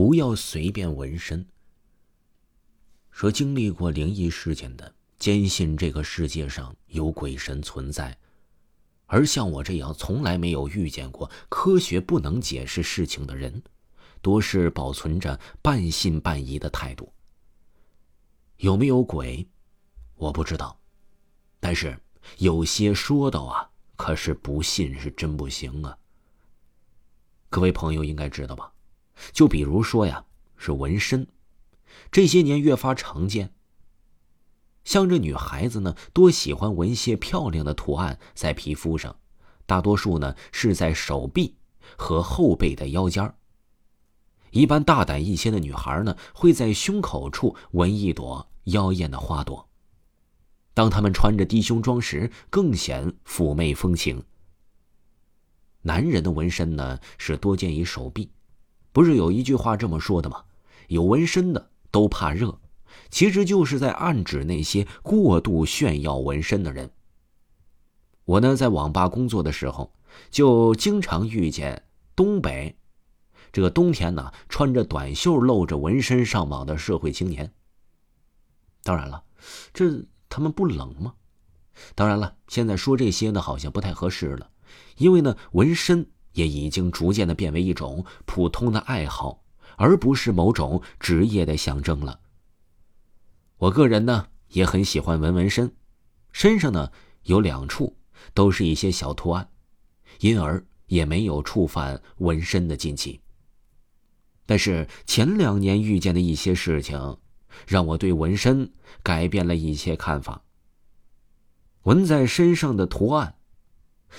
不要随便纹身。说经历过灵异事件的，坚信这个世界上有鬼神存在，而像我这样从来没有遇见过科学不能解释事情的人，多是保存着半信半疑的态度。有没有鬼，我不知道，但是有些说道啊，可是不信是真不行啊。各位朋友应该知道吧？就比如说呀，是纹身，这些年越发常见。像这女孩子呢，多喜欢纹些漂亮的图案在皮肤上，大多数呢是在手臂和后背的腰间。一般大胆一些的女孩呢，会在胸口处纹一朵妖艳的花朵。当她们穿着低胸装时，更显妩媚风情。男人的纹身呢，是多见于手臂。不是有一句话这么说的吗？有纹身的都怕热，其实就是在暗指那些过度炫耀纹身的人。我呢，在网吧工作的时候，就经常遇见东北这个冬天呢，穿着短袖、露着纹身上网的社会青年。当然了，这他们不冷吗？当然了，现在说这些呢，好像不太合适了，因为呢，纹身。也已经逐渐的变为一种普通的爱好，而不是某种职业的象征了。我个人呢也很喜欢纹纹身，身上呢有两处都是一些小图案，因而也没有触犯纹身的禁忌。但是前两年遇见的一些事情，让我对纹身改变了一些看法。纹在身上的图案。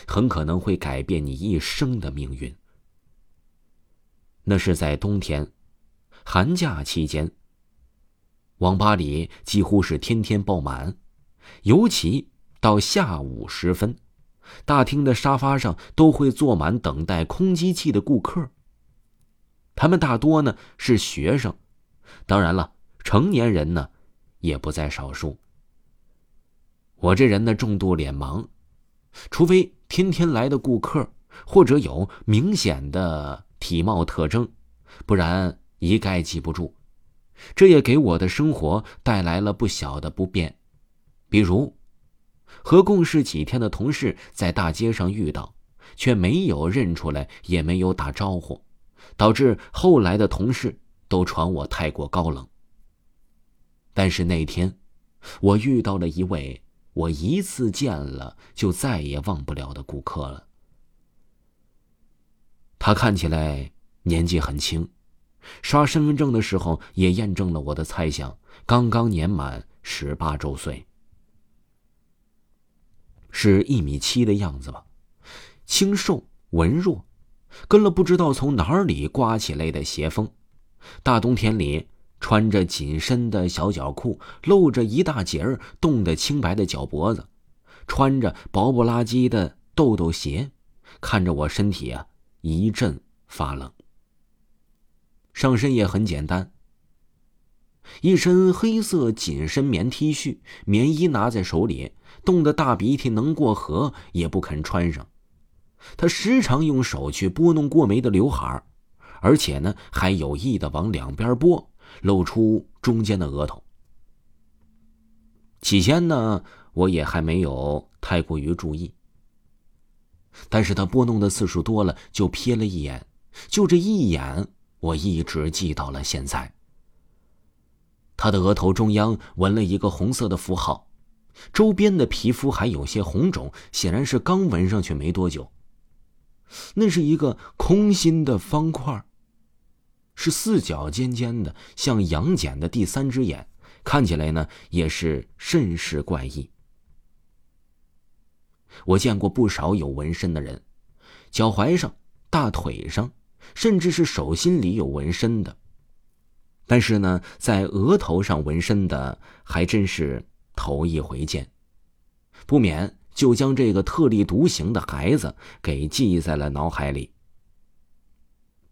很可能会改变你一生的命运。那是在冬天，寒假期间。网吧里几乎是天天爆满，尤其到下午时分，大厅的沙发上都会坐满等待空机器的顾客。他们大多呢是学生，当然了，成年人呢也不在少数。我这人呢重度脸盲，除非。天天来的顾客，或者有明显的体貌特征，不然一概记不住。这也给我的生活带来了不小的不便，比如和共事几天的同事在大街上遇到，却没有认出来，也没有打招呼，导致后来的同事都传我太过高冷。但是那天，我遇到了一位。我一次见了就再也忘不了的顾客了。他看起来年纪很轻，刷身份证的时候也验证了我的猜想，刚刚年满十八周岁，是一米七的样子吧，清瘦文弱，跟了不知道从哪里刮起来的邪风，大冬天里。穿着紧身的小脚裤，露着一大截儿冻得青白的脚脖子，穿着薄不拉几的豆豆鞋，看着我身体啊一阵发冷。上身也很简单，一身黑色紧身棉 T 恤，棉衣拿在手里，冻得大鼻涕能过河也不肯穿上。他时常用手去拨弄过眉的刘海而且呢还有意的往两边拨。露出中间的额头。起先呢，我也还没有太过于注意。但是他拨弄的次数多了，就瞥了一眼，就这一眼，我一直记到了现在。他的额头中央纹了一个红色的符号，周边的皮肤还有些红肿，显然是刚纹上去没多久。那是一个空心的方块。是四角尖尖的，像杨戬的第三只眼，看起来呢也是甚是怪异。我见过不少有纹身的人，脚踝上、大腿上，甚至是手心里有纹身的。但是呢，在额头上纹身的还真是头一回见，不免就将这个特立独行的孩子给记在了脑海里。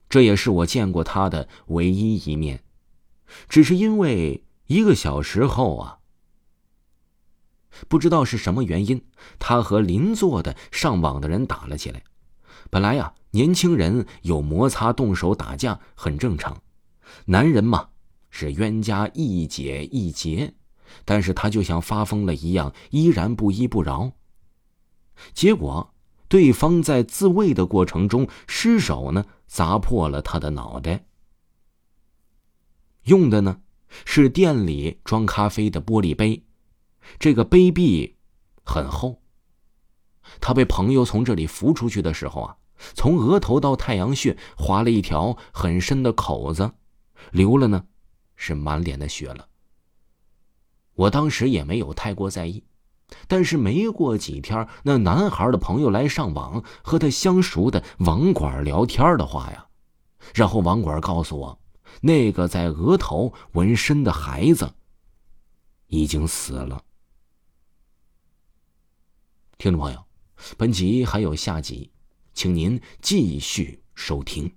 这也是我见过他的唯一一面，只是因为一个小时后啊，不知道是什么原因，他和邻座的上网的人打了起来。本来呀，年轻人有摩擦、动手、打架很正常，男人嘛，是冤家宜解宜结，但是他就像发疯了一样，依然不依不饶。结果，对方在自卫的过程中失手呢，砸破了他的脑袋。用的呢，是店里装咖啡的玻璃杯，这个杯壁很厚。他被朋友从这里扶出去的时候啊，从额头到太阳穴划了一条很深的口子，流了呢，是满脸的血了。我当时也没有太过在意。但是没过几天，那男孩的朋友来上网和他相熟的网管聊天的话呀，然后网管告诉我，那个在额头纹身的孩子已经死了。听众朋友，本集还有下集，请您继续收听。